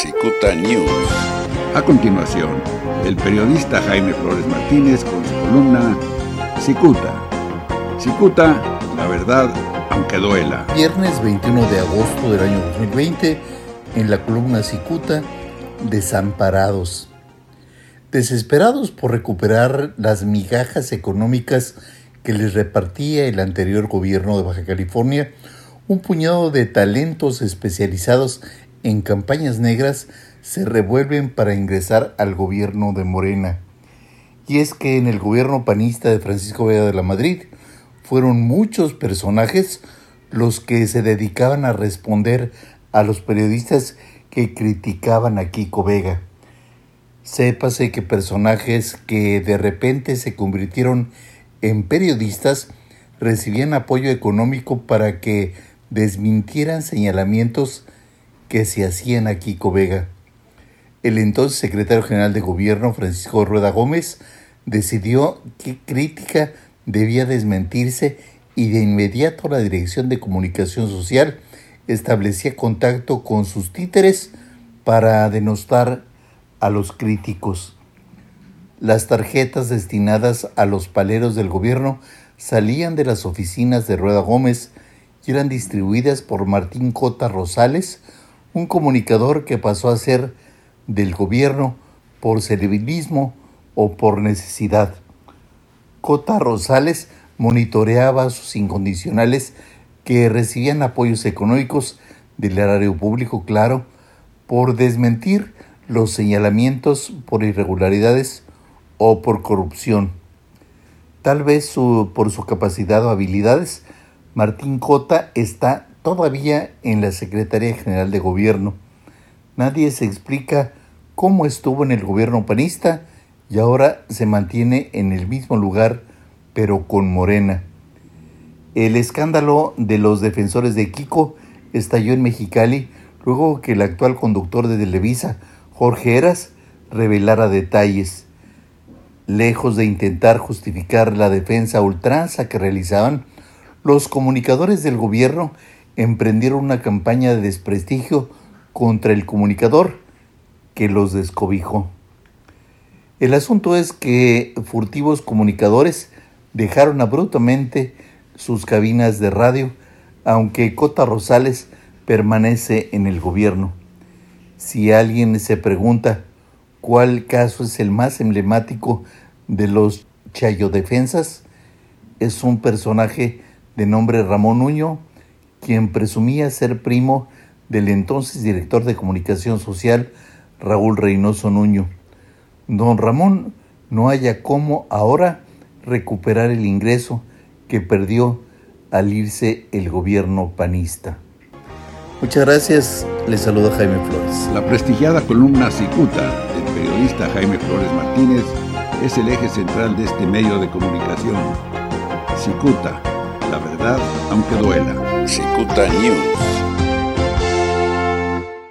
Cicuta News. A continuación, el periodista Jaime Flores Martínez con su columna Cicuta. Cicuta, la verdad, aunque duela. Viernes 21 de agosto del año 2020, en la columna Cicuta, Desamparados. Desesperados por recuperar las migajas económicas que les repartía el anterior gobierno de Baja California, un puñado de talentos especializados en campañas negras se revuelven para ingresar al gobierno de Morena. Y es que en el gobierno panista de Francisco Vega de la Madrid fueron muchos personajes los que se dedicaban a responder a los periodistas que criticaban a Kiko Vega. Sépase que personajes que de repente se convirtieron en periodistas recibían apoyo económico para que desmintieran señalamientos que se hacían a Kiko Vega. El entonces secretario general de gobierno, Francisco Rueda Gómez, decidió qué crítica debía desmentirse y de inmediato la Dirección de Comunicación Social establecía contacto con sus títeres para denostar a los críticos. Las tarjetas destinadas a los paleros del gobierno salían de las oficinas de Rueda Gómez y eran distribuidas por Martín Cota Rosales, un comunicador que pasó a ser del gobierno por servilismo o por necesidad. Cota Rosales monitoreaba a sus incondicionales que recibían apoyos económicos del erario público, claro, por desmentir los señalamientos por irregularidades o por corrupción. Tal vez por su capacidad o habilidades, Martín Cota está todavía en la Secretaría General de Gobierno. Nadie se explica cómo estuvo en el gobierno panista y ahora se mantiene en el mismo lugar, pero con Morena. El escándalo de los defensores de Kiko estalló en Mexicali luego que el actual conductor de Televisa, Jorge Eras, revelara detalles. Lejos de intentar justificar la defensa ultranza que realizaban, los comunicadores del gobierno emprendieron una campaña de desprestigio contra el comunicador que los descobijó. El asunto es que furtivos comunicadores dejaron abruptamente sus cabinas de radio, aunque Cota Rosales permanece en el gobierno. Si alguien se pregunta cuál caso es el más emblemático de los Chayodefensas, es un personaje de nombre Ramón Nuño, quien presumía ser primo del entonces director de comunicación social Raúl Reynoso Nuño. Don Ramón no haya cómo ahora recuperar el ingreso que perdió al irse el gobierno panista. Muchas gracias, les saluda Jaime Flores. La prestigiada columna Cicuta del periodista Jaime Flores Martínez es el eje central de este medio de comunicación. Cicuta, verdad aunque duela. Cicuta News.